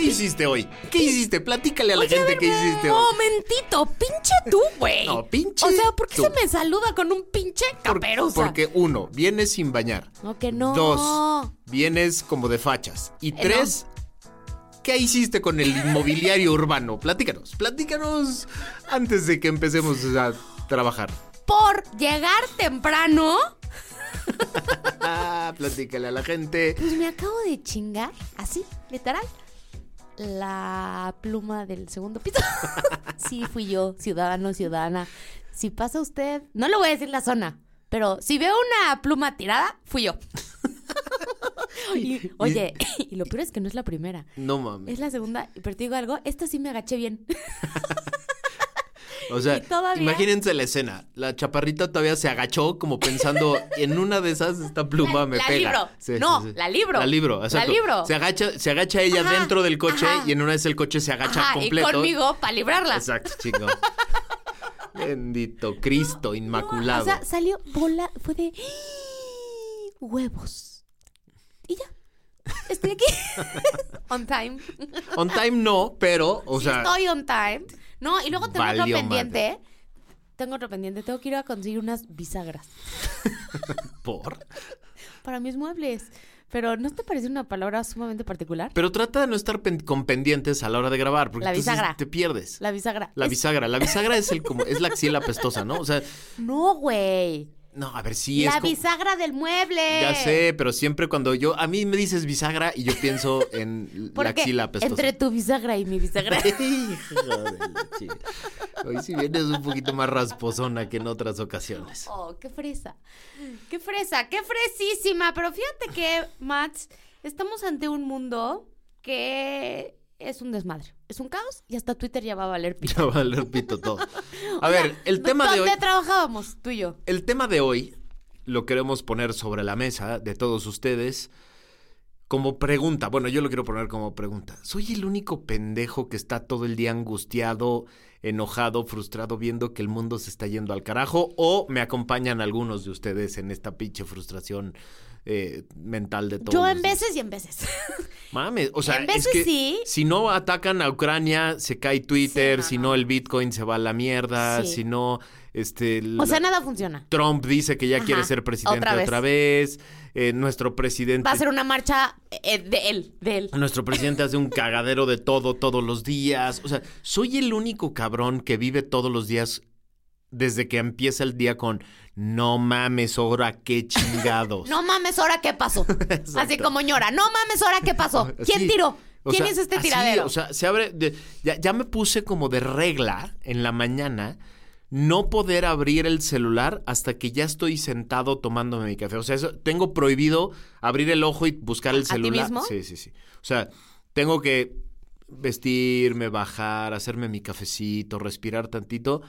¿Qué hiciste hoy? ¿Qué hiciste? Platícale a la Oye, gente a qué hiciste hoy. Momentito, pinche tú, güey. No, pinche O sea, ¿por qué tú. se me saluda con un pinche caperuza? porque uno, vienes sin bañar. No, que no. Dos, vienes como de fachas. Y Eh, tres, ¿qué hiciste con el inmobiliario urbano? Platícanos, platícanos antes de que empecemos a trabajar. Por llegar temprano, platícale a la gente. pues me acabo de chingar, así, literal, la pluma del segundo piso. sí, fui yo, ciudadano, ciudadana. Si pasa usted, no le voy a decir la zona, pero si veo una pluma tirada, fui yo. Y, oye, y lo peor es que no es la primera. No mames. Es la segunda, pero te digo algo, esta sí me agaché bien. O sea, y todavía- imagínense la escena. La chaparrita todavía se agachó como pensando en una de esas esta pluma La- me la pega. libro. No, la libro. La libro, La exacto. libro. Se agacha, se agacha ella Ajá, dentro del coche ajá. y en una vez el coche se agacha Ajá, y completo. conmigo para librarla. Exacto, chico. Bendito Cristo inmaculado. O sea, salió bola, fue de huevos. Y ya. Estoy aquí. on time. On time no, pero, o Sí sea, estoy on time. No, y luego tengo otro pendiente. Tengo otro pendiente. Tengo que ir a conseguir unas bisagras por. para mis muebles. Pero ¿no te parece una palabra sumamente particular? Pero trata de no estar pen- con pendientes a la hora de grabar, porque La entonces bisagra. te pierdes. La bisagra. La bisagra. La bisagra es el como, es la axila apestosa, ¿no? O sea, No, güey. No, a ver si es. la como- bisagra del mueble. Ya sé, pero siempre cuando yo. A mí me dices bisagra y yo pienso en la axila apestosa. entre tu bisagra y mi bisagra. La. Hoy sí vienes un poquito más rasposona que en otras ocasiones. Oh, qué fresa. Qué fresa, qué fresísima. Pero fíjate que, Max, estamos ante un mundo que es un desmadre. Es un caos y hasta Twitter ya va a valer pito. Ya va a valer pito todo. A ver, el tema de hoy. ¿Dónde trabajábamos, tú y yo? El tema de hoy lo queremos poner sobre la mesa de todos ustedes como pregunta. Bueno, yo lo quiero poner como pregunta. ¿Soy el único pendejo que está todo el día angustiado, enojado, frustrado, viendo que el mundo se está yendo al carajo? ¿O me acompañan algunos de ustedes en esta pinche frustración eh, mental de todos? Yo en veces y en veces. Mames, o sea, En es veces que sí. si no atacan a Ucrania, se cae Twitter, Sí, no, si no. no el Bitcoin se va a la mierda, Sí. si no, este... O sea, nada funciona. Trump dice que ya Ajá, quiere ser presidente otra vez. eh, nuestro presidente. Va a ser una marcha eh, de él, de él. Nuestro presidente hace un cagadero de todo todos los días. O sea, soy el único cabrón que vive todos los días desde que empieza el día con no mames, ahora qué chingados. No mames, ¿ahora qué pasó? Así como ñora. No mames, ¿ahora qué pasó? ¿Quién Sí. tiró? ¿Quién sea, hizo este así, tiradero? o sea, se abre. de- ya, ya me puse como de regla en la mañana no poder abrir el celular hasta que ya estoy sentado tomándome mi café. O sea, eso, tengo prohibido abrir el ojo y buscar el ¿A ti celular. mismo? Sí, sí, sí. O sea, tengo que vestirme, bajar, hacerme mi cafecito, respirar tantito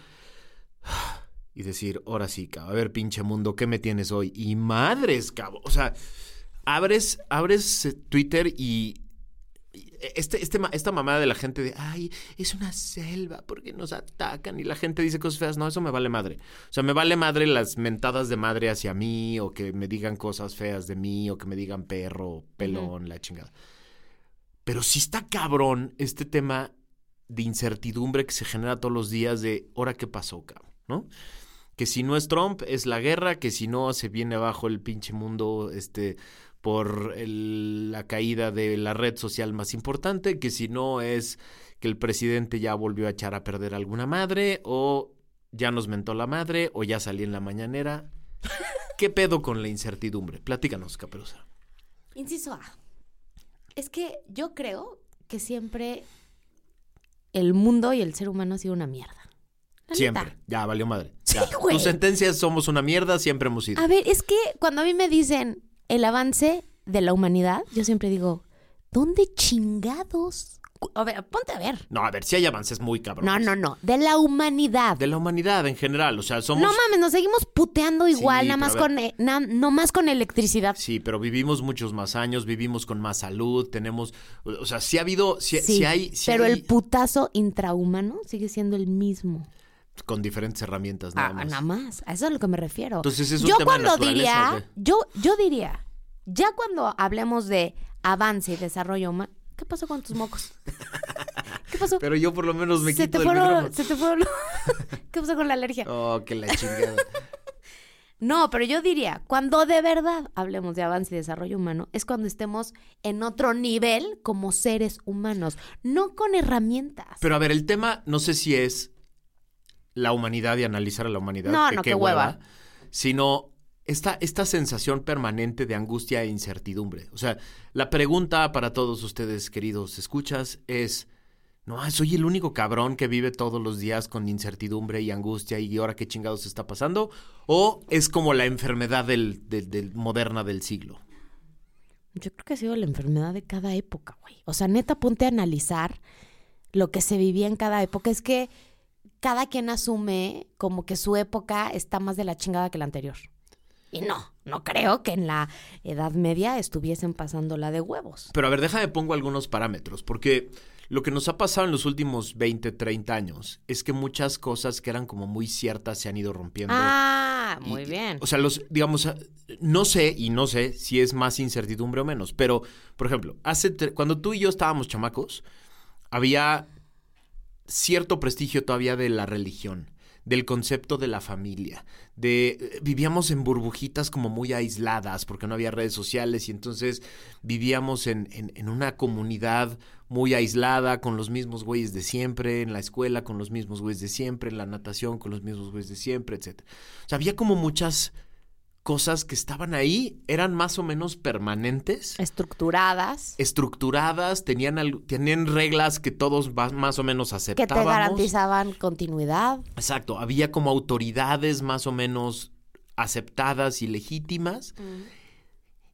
y decir, ahora sí, cabrón, a ver, pinche mundo, ¿qué me tienes hoy? Y madres, cabrón. O sea, abres, abres eh, Twitter y y este, este, esta mamada de la gente de, ay, es una selva, porque nos atacan? Y la gente dice cosas feas. No, eso me vale madre. O sea, me vale madre las mentadas de madre hacia mí, o que me digan cosas feas de mí, o que me digan perro, pelón, la chingada. Pero sí está cabrón este tema de incertidumbre que se genera todos los días de, ¿ahora qué pasó, cabrón? ¿No? Que si no es Trump, es la guerra, que si no se viene abajo el pinche mundo, este, por el- la caída de la red social más importante, que si no es que el presidente ya volvió a echar a perder alguna madre, o ya nos mentó la madre, o ya salí en la mañanera. ¿Qué pedo con la incertidumbre? Platícanos, Caperuza. Inciso A. Es que yo creo que siempre el mundo y el ser humano ha sido una mierda. La Siempre. neta. Ya, valió madre. Sí, Ya. güey. Tus sentencias somos una mierda, siempre hemos sido. A ver, es que cuando a mí me dicen el avance de la humanidad, yo siempre digo, ¿dónde chingados? A ver, ponte a ver. No, a ver, si hay avances muy cabrones. No, no, no. De la humanidad. De la humanidad en general, o sea, somos... No mames, nos seguimos puteando igual, Sí, nada más con, eh, na- no más con electricidad. Sí, pero vivimos muchos más años, vivimos con más salud, tenemos... O sea, sí ha habido... Sí, Sí, sí hay... pero hay- el putazo intrahumano sigue siendo el mismo. Con diferentes herramientas, nada Ah, más. nada más. A eso es a lo que me refiero. Entonces, ¿es un yo tema de cuando o diría, yo, yo diría, ya cuando hablemos de avance y desarrollo humano, ¿qué pasó con tus mocos? ¿Qué pasó? Pero yo por lo menos me se quito te fueron, micrófono. se te fueron. ¿Qué pasó con la alergia? Oh, que la chingada. No, pero yo diría, cuando de verdad hablemos de avance y desarrollo humano, es cuando estemos en otro nivel como seres humanos, no con herramientas. Pero a ver, el tema no sé si es la humanidad y analizar a la humanidad. No, que no, qué qué hueva. Sino esta, esta sensación permanente de angustia e incertidumbre. O sea, la pregunta para todos ustedes, queridos escuchas, es... No, soy el único cabrón que vive todos los días con incertidumbre y angustia y ahora qué chingados está pasando. O es como la enfermedad del, del- del- moderna del siglo. Yo creo que ha sido la enfermedad de cada época, güey. O sea, neta, ponte a analizar lo que se vivía en cada época. Es que cada quien asume como que su época está más de la chingada que la anterior. Y no, no creo que en la Edad Media estuviesen pasando la de huevos. Pero a ver, déjame pongo algunos parámetros, porque lo que nos ha pasado en los últimos 20, 30 años es que muchas cosas que eran como muy ciertas se han ido rompiendo. Ah, Y- muy bien. O sea, los, digamos, ah, no sé y no sé si es más incertidumbre o menos, pero, por ejemplo, hace cuando tú y yo estábamos chamacos, había cierto prestigio todavía de la religión, del concepto de la familia, de eh, vivíamos en burbujitas como muy aisladas porque no había redes sociales y entonces vivíamos en, en- una comunidad muy aislada con los mismos güeyes de siempre, en la escuela con los mismos güeyes de siempre, en la natación con los mismos güeyes de siempre, etc. O sea, había como muchas cosas que estaban ahí, eran más o menos permanentes Estructuradas. estructuradas, tenían, tenían reglas que todos va- más o menos que te garantizaban continuidad. Exacto, había como autoridades más o menos aceptadas y legítimas.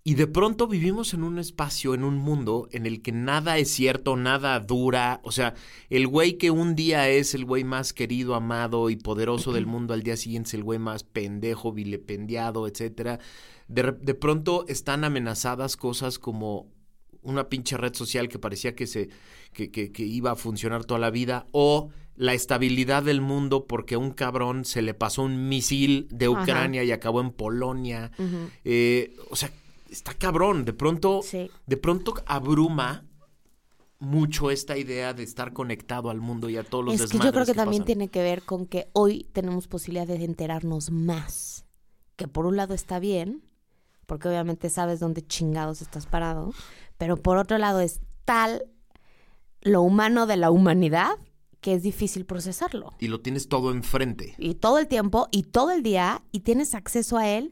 Y de pronto vivimos en un espacio, en un mundo en el que nada es cierto, nada dura. O sea, el güey que un día es el güey más querido, amado y poderoso del mundo, al día siguiente es el güey más pendejo, vilipendiado, etcétera. De, de pronto están amenazadas cosas como una pinche red social que parecía que se que, que- que iba a funcionar toda la vida o la estabilidad del mundo porque a un cabrón se le pasó un misil de Ajá. Ucrania y acabó en Polonia. Eh, o sea, está cabrón. De pronto, Sí. de pronto abruma mucho esta idea de estar conectado al mundo y a todos los Es que yo creo que también pasan. tiene que ver con que hoy tenemos posibilidad de enterarnos más. Que por un lado está bien, porque obviamente sabes dónde chingados estás parado, pero por otro lado es tal lo humano de la humanidad que es difícil procesarlo. Y lo tienes todo enfrente. Y todo el tiempo y todo el día y tienes acceso a él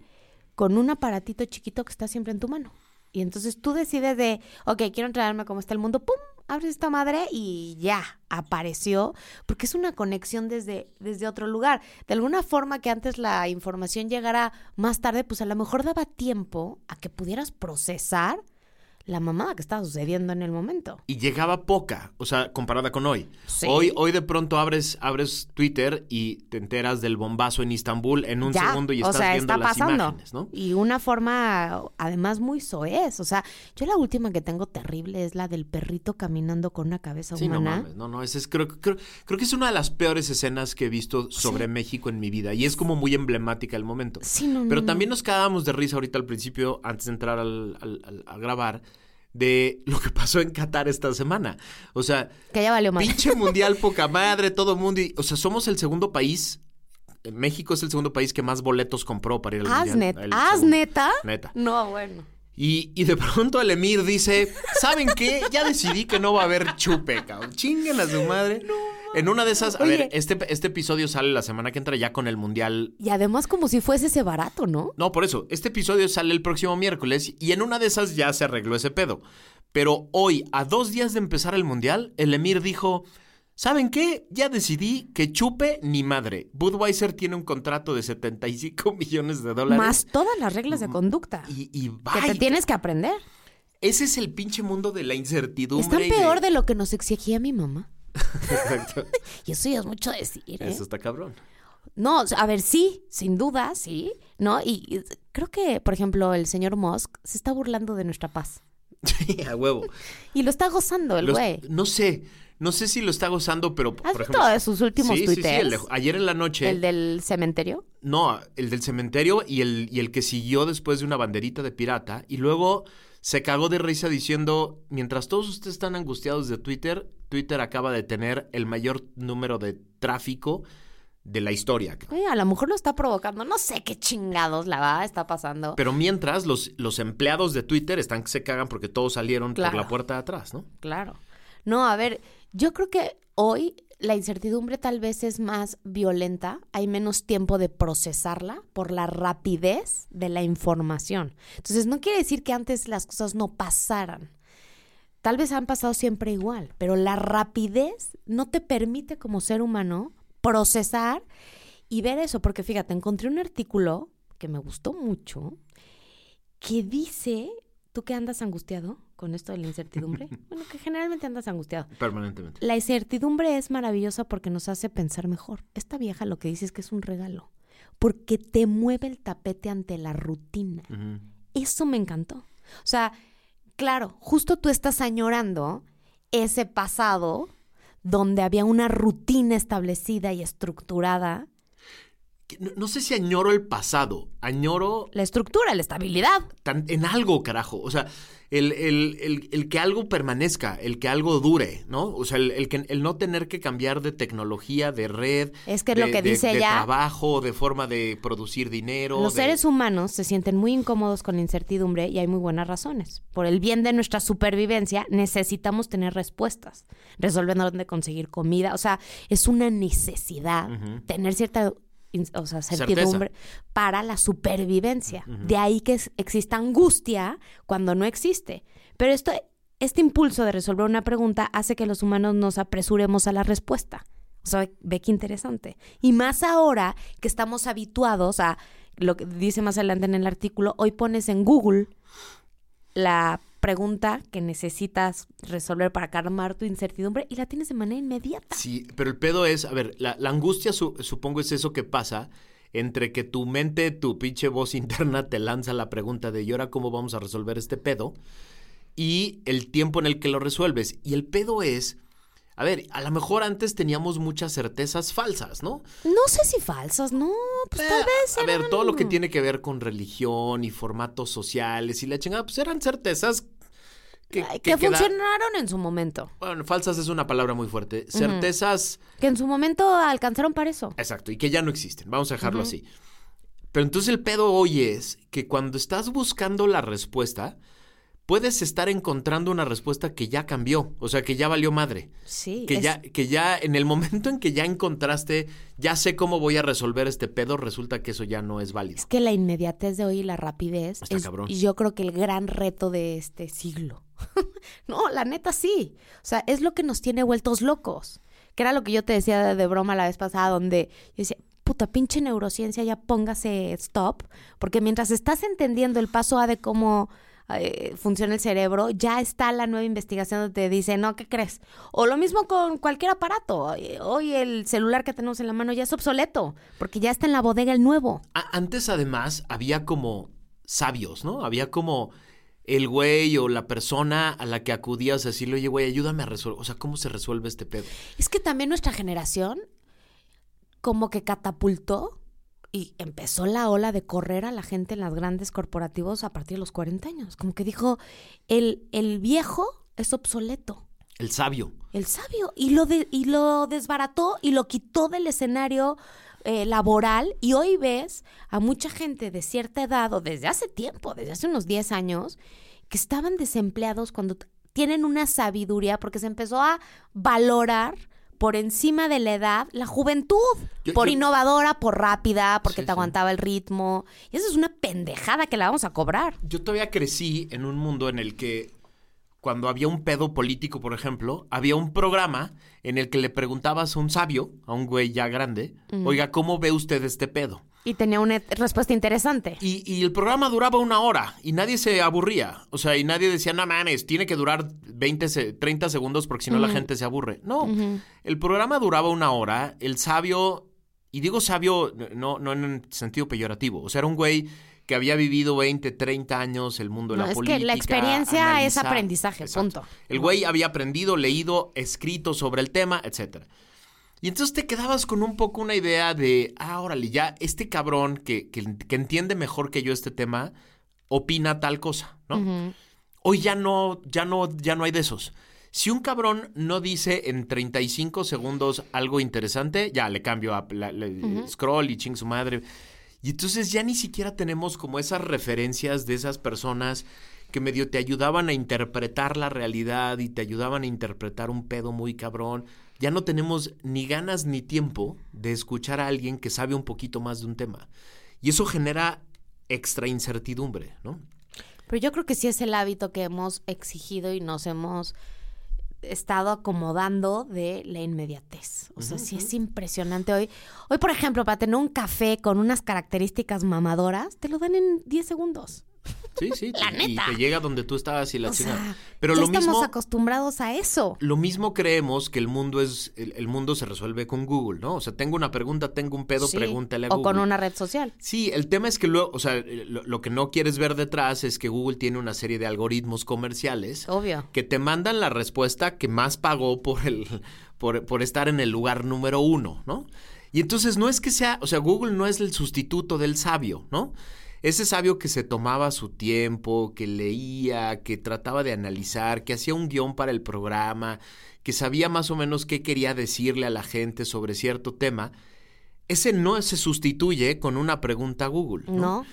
con un aparatito chiquito que está siempre en tu mano. Y entonces tú decides de, ok, quiero enterarme cómo está el mundo, ¡pum! Abres esta madre y ya, apareció, porque es una conexión desde, desde otro lugar. De alguna forma que antes la información llegara más tarde, pues a lo mejor daba tiempo a que pudieras procesar la mamada que estaba sucediendo en el momento. Y llegaba poca, o sea, comparada con hoy. Sí. Hoy, hoy de pronto abres, abres Twitter y te enteras del bombazo en Istambul en un Ya, segundo y o estás sea, viendo está las pasando. imágenes, ¿no? Y una forma, además, muy soez. O sea, yo la última que tengo terrible es la del perrito caminando con una cabeza Sí, no humana. mames, no, no, ese es, creo, creo, creo que es una de las peores escenas que he visto sobre México en mi vida y es como muy emblemática el momento. Sí, no, no, Pero no. también nos cagábamos de risa ahorita al principio, antes de entrar al- al- al- a grabar, de lo que pasó en Qatar esta semana. O sea, Que ya valió más. pinche mundial poca madre, todo mundo. y- o sea, somos el segundo país. eh, México es el segundo país que más boletos compró para ir al ¿Haz, mundial. net- El ¿Haz segundo. neta? Neta. No, bueno. Y, y de pronto el Emir dice, ¿saben qué? Ya decidí que no va a haber chupe, cabrón. Chinguen a su madre. En una de esas, a Oye. ver, este, este episodio sale la semana que entra ya con el Mundial Y además como si fuese ese barato, ¿no? no, por eso, este episodio sale el próximo miércoles y en una de esas ya se arregló ese pedo. Pero hoy, a dos días de empezar el mundial, el Emir dijo, ¿saben qué? Ya decidí que chupe ni madre. Budweiser tiene un contrato de 75 millones de dólares. Más todas las reglas de conducta. Y, y que te tienes que aprender. Ese es el pinche mundo de la incertidumbre. Están y peor de lo que nos exigía mi mamá. Exacto. Y eso ya es mucho decir, ¿eh? Eso está cabrón. No, a ver, sí, sin duda, sí, ¿no? Y, y creo que, por ejemplo, el señor Musk se está burlando de nuestra paz. Sí, a huevo. Y lo está gozando el güey. no sé, no sé si lo está gozando, pero por ¿Has ejemplo... visto de sus últimos sí, sí, sí, el de- ayer en la noche... El del cementerio. No, el del cementerio y el, y el que siguió después de una banderita de pirata. Y luego se cagó de risa diciendo, mientras todos ustedes están angustiados de Twitter, Twitter acaba de tener el mayor número de tráfico de la historia. Oye, a lo mejor lo está provocando. No sé qué chingados la va, está pasando. Pero mientras los, los empleados de Twitter están que se cagan porque todos salieron Claro. por la puerta de atrás, ¿no? Claro. No, a ver, yo creo que hoy la incertidumbre tal vez es más violenta, hay menos tiempo de procesarla por la rapidez de la información. Entonces, no quiere decir que antes las cosas no pasaran. Tal vez han pasado siempre igual, pero la rapidez no te permite como ser humano procesar y ver eso, porque fíjate, encontré un artículo que me gustó mucho que dice, ¿tú que andas angustiado con esto de la incertidumbre? bueno, que generalmente andas angustiado. Permanentemente. La incertidumbre es maravillosa porque nos hace pensar mejor. Esta vieja lo que dice es que es un regalo, porque te mueve el tapete ante la rutina. Eso me encantó. O sea, claro, justo tú estás añorando ese pasado donde había una rutina establecida y estructurada. No, no sé si añoro el pasado, añoro La estructura, la estabilidad. tan- en algo, carajo. O sea, el, el- el- el que algo permanezca, el que algo dure, ¿no? O sea, el, el que, el no tener que cambiar de tecnología, de red. Es que de, lo que de- dice de ella- trabajo, de forma de producir dinero. Los de- seres humanos se sienten muy incómodos con la incertidumbre y hay muy buenas razones. Por el bien de nuestra supervivencia necesitamos tener respuestas, resolver dónde conseguir comida. O sea, es una necesidad tener cierta o sea, certidumbre para la supervivencia. De ahí que es- exista angustia cuando no existe. Pero esto, este impulso de resolver una pregunta hace que los humanos nos apresuremos a la respuesta. O sea, ve qué interesante. Y más ahora que estamos habituados a lo que dice más adelante en el artículo, hoy pones en Google la pregunta que necesitas resolver para calmar tu incertidumbre y la tienes de manera inmediata. Sí, pero el pedo es, a ver, la, la angustia su- supongo es eso que pasa entre que tu mente, tu pinche voz interna te lanza la pregunta de ¿y ahora cómo vamos a resolver este pedo? Y el tiempo en el que lo resuelves. Y el pedo es, a ver, a lo mejor antes teníamos muchas certezas falsas, ¿no? No sé si falsas, no, pues tal Eh, vez. A ver, todo lo que tiene que ver con religión y formatos sociales y la chingada, pues eran certezas que, Ay, que que queda- funcionaron en su momento. Bueno, falsas es una palabra muy fuerte. Certezas... Que en su momento alcanzaron para eso. Exacto, y que ya no existen. Vamos a dejarlo así. Pero entonces el pedo hoy es que cuando estás buscando la respuesta, puedes estar encontrando una respuesta que ya cambió, o sea, que ya valió madre. Sí. Que es- ya, que ya en el momento en que ya encontraste, ya sé cómo voy a resolver este pedo, resulta que eso ya no es válido. Es que la inmediatez de hoy y la rapidez Está es cabrón. y yo creo que el gran reto de este siglo. no, la neta sí. O sea, es lo que nos tiene vueltos locos. Que era lo que yo te decía de, de broma la vez pasada, donde yo decía, puta, pinche neurociencia, ya póngase stop. Porque mientras estás entendiendo el paso A de cómo eh, funciona el cerebro, ya está la nueva investigación donde te dice, no, ¿qué crees? O lo mismo con cualquier aparato. Hoy el celular que tenemos en la mano ya es obsoleto, porque ya está en la bodega el nuevo. Antes además había como sabios, ¿no? Había como el güey o la persona a la que acudías a decirle, oye, güey, ayúdame a resolver, o sea, ¿cómo se resuelve este pedo? Es que también nuestra generación como que catapultó y empezó la ola de correr a la gente en las grandes corporativos a partir de los 40 años. Como que dijo, el, el viejo es obsoleto, El sabio. el sabio, y lo, de, y lo desbarató y lo quitó del escenario eh, laboral y hoy ves a mucha gente de cierta edad o desde hace tiempo, desde hace unos 10 años, que estaban desempleados cuando tienen una sabiduría porque se empezó a valorar por encima de la edad la juventud, Yo- por yo- innovadora, por rápida, porque Sí, te sí. aguantaba el ritmo. Y eso es una pendejada que la vamos a cobrar. Yo todavía crecí en un mundo en el que cuando había un pedo político, por ejemplo, había un programa en el que le preguntabas a un sabio, a un güey ya grande, oiga, ¿cómo ve usted este pedo? Y tenía una respuesta interesante. Y, y el programa duraba una hora y nadie se aburría. O sea, y nadie decía, no mames, tiene que durar 20, se- 30 segundos porque si no la gente se aburre. No, el programa duraba una hora. El sabio, y digo sabio no, no en sentido peyorativo, o sea, era un güey que había vivido 20, 30 años el mundo de No, la es que política. la experiencia es aprendizaje, punto. El güey había aprendido, leído, escrito sobre el tema, etcétera. Y entonces te quedabas con un poco una idea de, ah, órale, ya este cabrón que, que- que entiende mejor que yo este tema, opina tal cosa, ¿no? Hoy ya no, ya no, ya no hay de esos. Si un cabrón no dice en 35 segundos algo interesante, ya le cambio a la- la- scroll y ching su madre. Y entonces ya ni siquiera tenemos como esas referencias de esas personas que medio te ayudaban a interpretar la realidad y te ayudaban a interpretar un pedo muy cabrón. Ya no tenemos ni ganas ni tiempo de escuchar a alguien que sabe un poquito más de un tema. Y eso genera extra incertidumbre, ¿no? Pero yo creo que sí es el hábito que hemos exigido y nos hemos estado acomodando de la inmediatez. O sea, sí es impresionante hoy. Hoy, por ejemplo, para tener un café con unas características mamadoras, te lo dan en 10 segundos. Sí, sí. La te- y te llega donde tú estabas y la O chingada. sea, Pero ya lo estamos mismo, acostumbrados a eso. lo mismo creemos que el mundo es, el, el mundo se resuelve con Google, ¿no? O sea, tengo una pregunta, tengo un pedo, Sí, pregúntale a o Google. con una red social. Sí, el tema es que luego, o sea, lo, lo que no quieres ver detrás es que Google tiene una serie de algoritmos comerciales Obvio. que te mandan la respuesta que más pagó por el, por, por estar en el lugar número uno, ¿no? Y entonces no es que sea, o sea, Google no es el sustituto del sabio, ¿no? Ese sabio que se tomaba su tiempo, que leía, que trataba de analizar, que hacía un guion para el programa, que sabía más o menos qué quería decirle a la gente sobre cierto tema, ese no se sustituye con una pregunta a Google, ¿no? ¿No?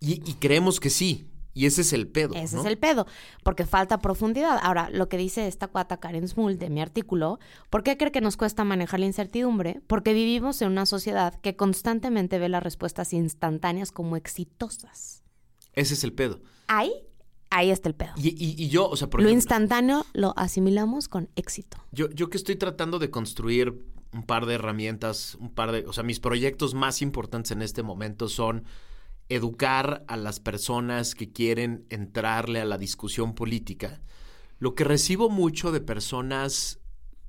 Y, y creemos que sí, y ese es el pedo. Ese ¿no? es el pedo, porque falta profundidad. Ahora, lo que dice esta cuata Karen Smul de mi artículo, ¿por qué cree que nos cuesta manejar la incertidumbre? Porque vivimos en una sociedad que constantemente ve las respuestas instantáneas como exitosas. Ese es el pedo. Ahí, ahí está el pedo. Y, y- y yo, o sea, por lo ejemplo, instantáneo lo asimilamos con éxito. yo, yo que estoy tratando de construir un par de herramientas, un par de, o sea, mis proyectos más importantes en este momento son educar a las personas que quieren entrarle a la discusión política. Lo que recibo mucho de personas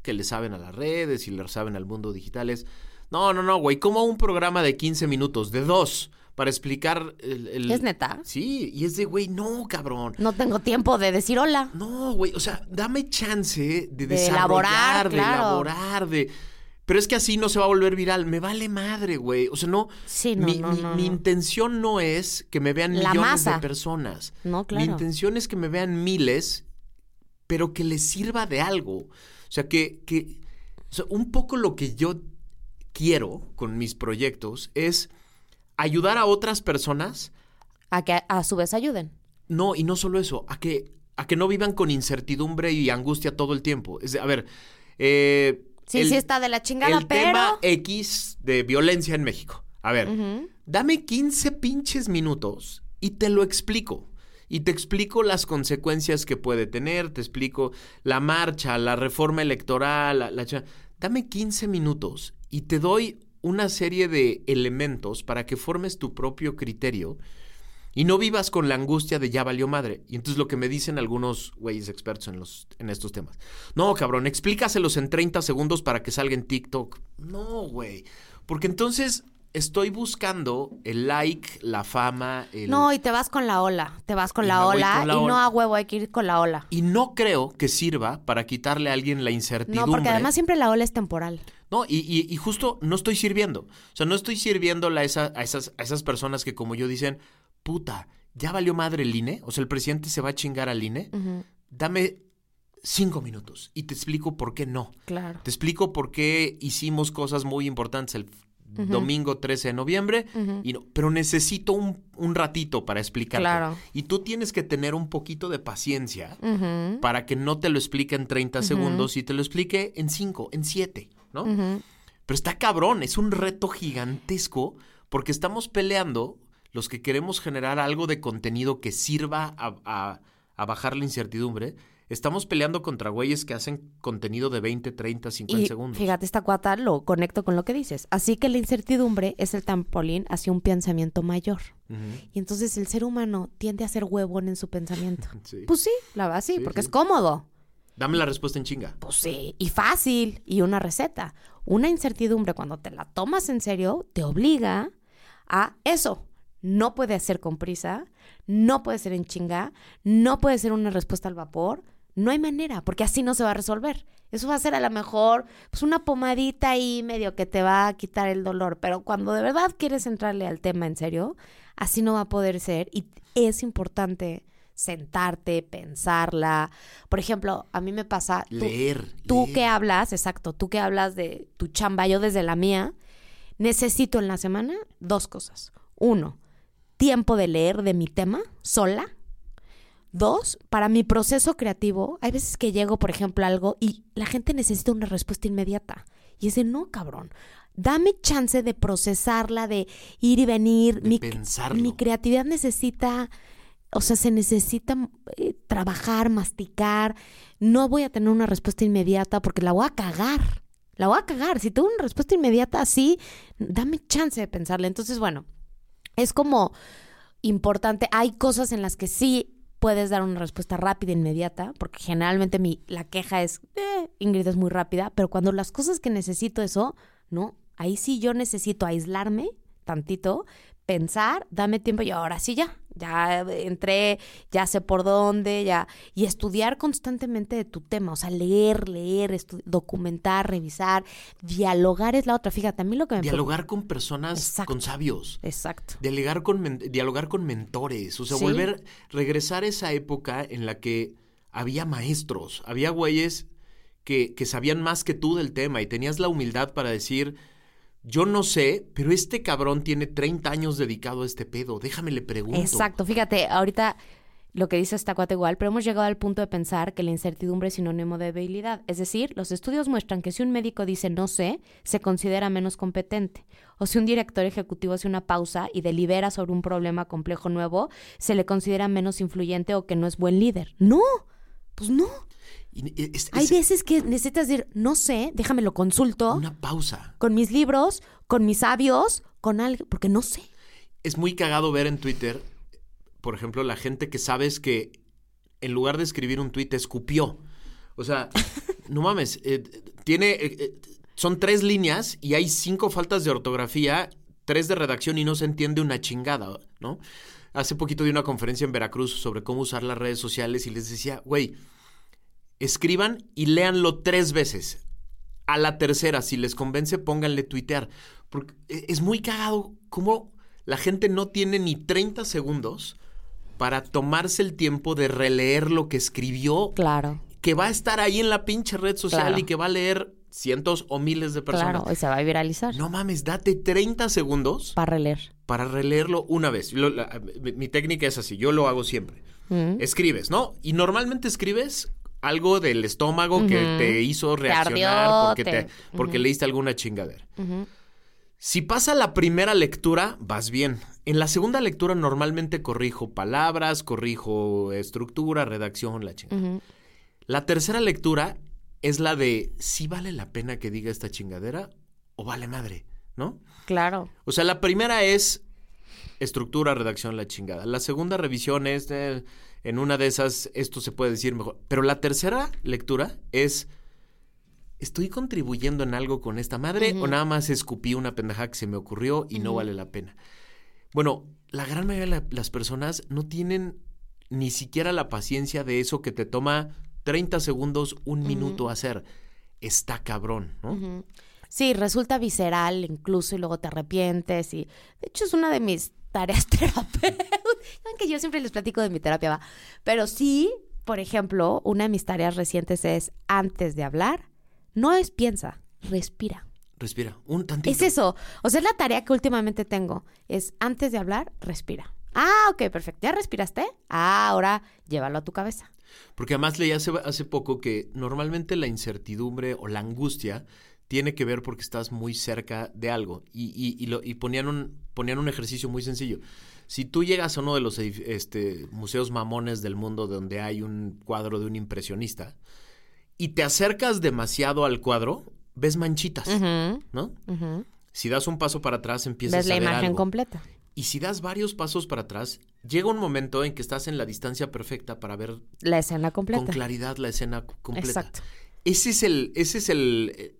que le saben a las redes y le saben al mundo digital es, no, no, no, güey, como un programa de 15 minutos, de dos, para explicar el... el- ¿Es neta? Sí, y es de, güey, no, cabrón. No tengo tiempo de decir hola. No, güey, o sea, dame chance de, De desarrollar, elaborar, de claro. elaborar, de... Pero es que así no se va a volver viral. Me vale madre, güey. O sea, no... Sí, no, mi, no, mi- no, mi intención no es que me vean La millones de masa. personas. No, Mi claro. intención es que me vean miles, pero que les sirva de algo. O sea, que... que o sea, un poco lo que yo quiero con mis proyectos es ayudar a otras personas A que a, su vez ayuden. no, y no solo eso, a que, a que no vivan con incertidumbre y angustia todo el tiempo. Es de, a ver, eh, Sí, el- sí está de la chingada, el pero... tema X de violencia en México. A ver, dame 15 pinches minutos y te lo explico. Y te explico las consecuencias que puede tener, te explico la marcha, la reforma electoral, la, la Dame 15 minutos y te doy una serie de elementos para que formes tu propio criterio y no vivas con la angustia de ya valió madre. Y entonces lo que me dicen algunos güeyes expertos en, los, en estos temas. No, cabrón, explícaselos en 30 segundos para que salga en TikTok. No, güey. Porque entonces estoy buscando el like, la fama, el... No, y te vas con la ola. Te vas con la ola con la y no a huevo hay que ir con la ola. Y no creo que sirva para quitarle a alguien la incertidumbre. No, porque además siempre la ola es temporal. No, y, y- y justo no estoy sirviendo. O sea, no estoy sirviéndole a, esa- a esas, a esas personas que como yo dicen, puta, ya valió madre el INE. O sea, el presidente se va a chingar al INE. Dame cinco minutos y te explico por qué no. Claro. Te explico por qué hicimos cosas muy importantes el domingo 13 de noviembre, y no, pero necesito un, un ratito para explicarte. Claro. Y tú tienes que tener un poquito de paciencia para que no te lo explique en 30 segundos y te lo explique en 5, en 7, ¿no? Pero está cabrón, es un reto gigantesco porque estamos peleando los que queremos generar algo de contenido que sirva a, a- a bajar la incertidumbre. Estamos peleando contra güeyes que hacen contenido de 20, 30, 50 Y segundos. fíjate, esta cuata lo conecto con lo que dices. Así que la incertidumbre es el trampolín hacia un pensamiento mayor. Y entonces el ser humano tiende a ser huevón en su pensamiento. Sí. Pues sí, la verdad sí, Sí, porque sí. es cómodo. Dame la respuesta en chinga. Pues sí, y fácil, y una receta. Una incertidumbre cuando te la tomas en serio te obliga a eso. No puede ser con prisa, no puede ser en chinga, no puede ser una respuesta al vapor. No hay manera, porque así no se va a resolver. Eso va a ser a lo mejor pues una pomadita ahí medio que te va a quitar el dolor, pero cuando de verdad quieres entrarle al tema en serio, así no va a poder ser y es importante sentarte, pensarla. Por ejemplo, a mí me pasa tú- Leer. Tú leer. que hablas, exacto, tú que hablas de tu chamba, yo desde la mía, necesito en la semana dos cosas. Uno, tiempo de leer de mi tema sola. Dos, para mi proceso creativo, hay veces que llego, por ejemplo, a algo y la gente necesita una respuesta inmediata. Y es de no, cabrón. Dame chance de procesarla, de ir y venir. De mi, pensarlo. mi creatividad necesita, o sea, se necesita eh, trabajar, masticar. No voy a tener una respuesta inmediata porque la voy a cagar. La voy a cagar. Si tengo una respuesta inmediata así, dame chance de pensarla. Entonces, bueno, es como importante. Hay cosas en las que sí puedes dar una respuesta rápida, inmediata, porque generalmente mi, la queja es, eh, Ingrid es muy rápida, pero cuando las cosas que necesito eso, no, ahí sí yo necesito aislarme tantito, pensar, dame tiempo y ahora sí ya, ya entré, ya sé por dónde, ya, y estudiar constantemente de tu tema, o sea, leer, leer, documentar, revisar, dialogar es la otra, fíjate, a mí lo que me preocupa- Dialogar con personas, Exacto. con sabios. Exacto. Dialogar con, dialogar con mentores. O sea, Sí. volver, regresar a esa época en la que había maestros, había güeyes que, que sabían más que tú del tema y tenías la humildad para decir, yo no sé, pero este cabrón tiene 30 años dedicado a este pedo, déjame le pregunto. Exacto, fíjate, ahorita lo que dice esta cuate igual, pero hemos llegado al punto de pensar que la incertidumbre es sinónimo de debilidad. Es decir, los estudios muestran que si un médico dice no sé, se considera menos competente. O si un director ejecutivo hace una pausa y delibera sobre un problema complejo nuevo, se le considera menos influyente o que no es buen líder. No, pues no. Y es- Hay es veces que necesitas decir no sé, déjame lo consulto una pausa. con mis libros, con mis sabios, con algo, porque no sé. Es muy cagado ver en Twitter, por ejemplo, la gente que sabes que en lugar de escribir un tweet escupió. O sea, no mames, eh, tiene, eh, eh, son tres líneas y hay cinco faltas de ortografía, tres de redacción y no se entiende una chingada, ¿no? Hace poquito di una conferencia en Veracruz sobre cómo usar las redes sociales y les decía, güey, escriban y léanlo tres veces. A la tercera, si les convence, pónganle tuitear. Porque e- es muy cagado cómo la gente no tiene ni 30 segundos para tomarse el tiempo de releer lo que escribió, Claro, que va a estar ahí en la pinche red social Claro. y que va a leer cientos o miles de personas. claro, y se va a viralizar No mames, date 30 segundos para releer. para releerlo una vez. Lo- la- mi, mi técnica es así, yo lo hago siempre. Mm. Escribes, ¿no? Y normalmente escribes algo del estómago que te hizo reaccionar porque, te, porque leíste alguna chingadera. Si pasa la primera lectura, vas bien. En la segunda lectura normalmente corrijo palabras, corrijo estructura, redacción, la chingada. La tercera lectura es la de si vale la pena que diga esta chingadera o vale madre, ¿no? Claro. O sea, la primera es estructura, redacción, la chingada. La segunda revisión es en una de esas esto se puede decir mejor. Pero la tercera lectura es ¿estoy contribuyendo en algo con esta madre o nada más escupí una pendejada que se me ocurrió y no vale la pena? Bueno, la gran mayoría de la- las personas no tienen ni siquiera la paciencia de eso que te toma 30 segundos, un minuto hacer. Está cabrón, ¿no? Sí, resulta visceral incluso y luego te arrepientes y de hecho es una de mis tareas terapéuticas. Que yo siempre les platico de mi terapia, va. Pero sí, por ejemplo, una de mis tareas recientes es antes de hablar, no es piensa, respira. Respira. Un tantito. Es eso. O sea, es la tarea que últimamente tengo. Es antes de hablar, respira. Ah, ok, perfecto. ¿Ya respiraste? Ah, ahora llévalo a tu cabeza. Porque además leí hace, hace poco que normalmente la incertidumbre o la angustia tiene que ver porque estás muy cerca de algo. Y, y, y, lo, y ponían, un, ponían un ejercicio muy sencillo. Si tú llegas a uno de los este, museos mamones del mundo donde hay un cuadro de un impresionista y te acercas demasiado al cuadro, ves manchitas, ¿no? Si das un paso para atrás, empiezas Ves la a ver imagen algo. completa. Y si das varios pasos para atrás, llega un momento en que estás en la distancia perfecta para ver La escena completa. con claridad la escena completa. Exacto. Ese es el, ese es el, eh,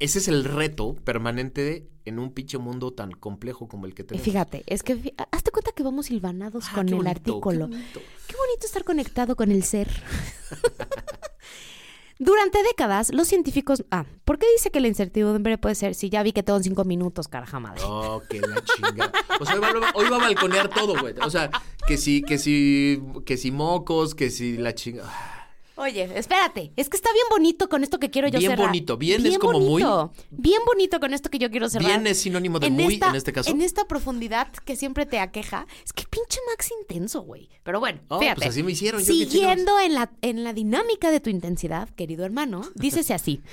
ese es el reto permanente en un pinche mundo tan complejo como el que Y tenemos. fíjate, es que hazte cuenta que vamos hilvanados Ah, con el bonito, artículo. qué bonito. Qué bonito estar conectado con el ser. Durante décadas, los científicos. Ah, ¿por qué dice que la incertidumbre puede ser si ya vi que tengo cinco minutos, caraja madre? Oh, que la chinga. O sea, hoy va, hoy va a balconear todo, güey. O sea, que si, que si, que si mocos, que si la chinga. Oye, espérate, es que está bien bonito con esto que quiero yo Bien cerrar. bonito, bien es como muy- bonito, Bien bonito con esto que yo quiero cerrar. Bien es sinónimo de muy en este caso. En esta profundidad que siempre te aqueja. Es que pinche Max intenso, güey. Pero bueno, Oh, fíjate. pues así me hicieron, yo Siguiendo en la, en la dinámica de tu intensidad, querido hermano, dícese así.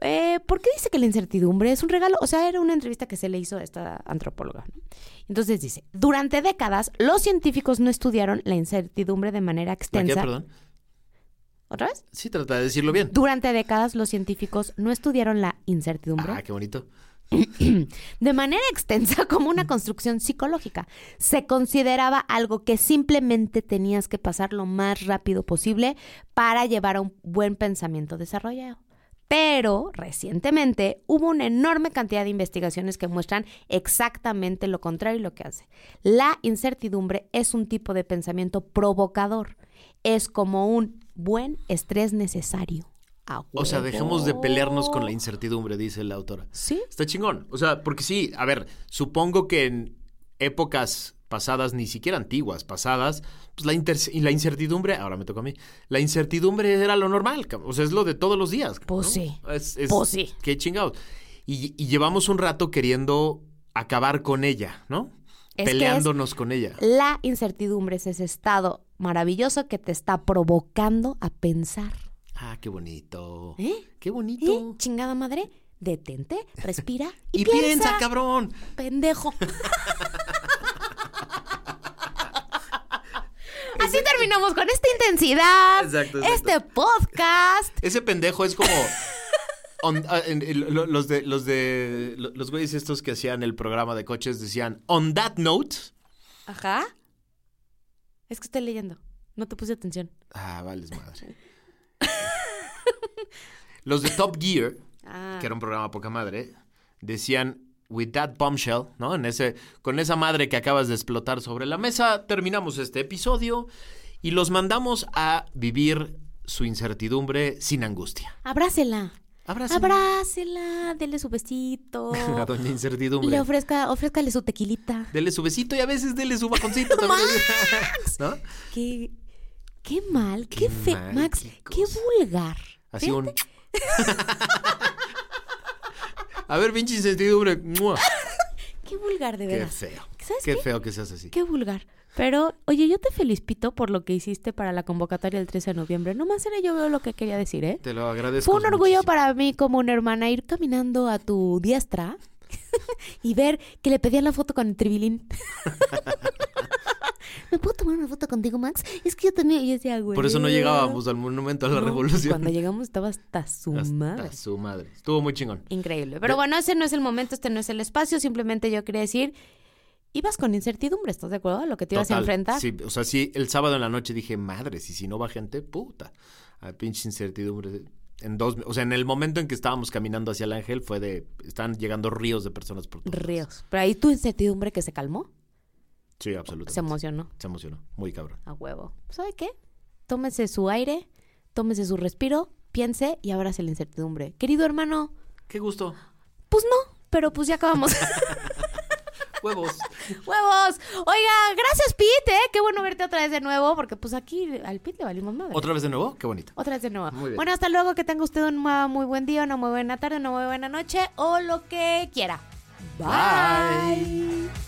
Eh, ¿Por qué dice que la incertidumbre es un regalo? O sea, era una entrevista que se le hizo a esta antropóloga. ¿no? Entonces dice, durante décadas los científicos no estudiaron la incertidumbre de manera ¿La qué, extensa. perdón? ¿Otra vez? Sí, trata de decirlo bien. Durante décadas los científicos no estudiaron la incertidumbre Ah, qué bonito. de manera extensa como una construcción psicológica. Se consideraba algo que simplemente tenías que pasar lo más rápido posible para llevar a un buen pensamiento desarrollado. Pero recientemente hubo una enorme cantidad de investigaciones que muestran exactamente lo contrario y lo que hace. La incertidumbre es un tipo de pensamiento provocador. Es como un buen estrés necesario. O sea, dejemos de pelearnos con la incertidumbre, dice la autora. Sí. Está chingón. O sea, porque sí, a ver, supongo que en épocas pasadas, ni siquiera antiguas, pasadas, pues la, la incertidumbre, ahora me toca a mí, la incertidumbre era lo normal, o sea, es lo de todos los días. Pues ¿no? sí. Es, es- Pues sí. Qué chingados. Y, y llevamos un rato queriendo acabar con ella, ¿no? Es- Peleándonos con ella. La incertidumbre es ese estado maravilloso que te está provocando a pensar. Ah, qué bonito. ¿Eh? Qué ¿Eh? bonito. Chingada madre, detente, respira y, Y piensa, cabrón. pendejo. Así terminamos con esta intensidad. Exacto, exacto. Este podcast. Ese pendejo es como. on- ah, en- en- lo- los de los de lo- los güeyes estos que hacían el programa de coches decían on that note Ajá. Es que estoy leyendo. No te puse atención. ah vales madre los de Top Gear Ah. que era un programa poca madre decían with that bombshell no en ese con esa madre que acabas de explotar sobre la mesa terminamos este episodio y los mandamos a vivir su incertidumbre sin angustia Abrácela. Abrácela. Abrácela. Dele su besito. a doña incertidumbre Le ofrezca, ofrézcale su tequilita. Dele su besito y a veces dele su bajoncito también. ¿No? Qué, qué mal, qué, Qué fe, mal, Max, qué qué, vulgar. Así un. A ver, pinche incertidumbre. Qué vulgar, de Qué veras. feo. ¿Sabes Qué qué? feo que seas así. Qué vulgar. Pero, oye, yo te felicito por lo que hiciste para la convocatoria del 13 de noviembre. No más era yo veo lo que quería decir, ¿eh? Te lo agradezco. Fue un orgullo muchísimo. para mí como una hermana ir caminando a tu diestra y ver que le pedían la foto con el tribilín. ¿Me puedo tomar una foto contigo, Max? Es que yo también, y yo decía, güey. Por eso no llegábamos al monumento a la No, revolución. Cuando llegamos estaba hasta su Hasta madre. su madre. Estuvo muy chingón. Increíble. Pero bueno, ese no es el momento, este no es el espacio. Simplemente yo quería decir, ibas con incertidumbre, ¿estás de acuerdo? A lo que te ibas a enfrentar. Sí, o sea, sí, el sábado en la noche dije, madre, si si no va gente, puta. A pinche incertidumbre. En dos, o sea, en el momento en que estábamos caminando hacia el ángel fue de, estaban llegando ríos de personas por todos lados. Ríos. Pero ahí tu incertidumbre que se calmó, Sí, absolutamente. se emocionó. Se emocionó. Muy cabrón. A huevo. ¿Sabe qué? Tómese su aire, tómese su respiro, piense y abrace la incertidumbre. Querido hermano, Qué gusto. pues no, pero pues ya acabamos. Huevos. ¡Huevos! Oiga, gracias, Pete, ¿eh? Qué bueno verte otra vez de nuevo, porque pues aquí al Pete le valimos madre. ¿Otra vez de nuevo? Qué bonito. Otra vez de nuevo. Muy bien. Bueno, hasta luego. Que tenga usted un muy buen día, una muy buena tarde, una muy buena noche o lo que quiera. Bye.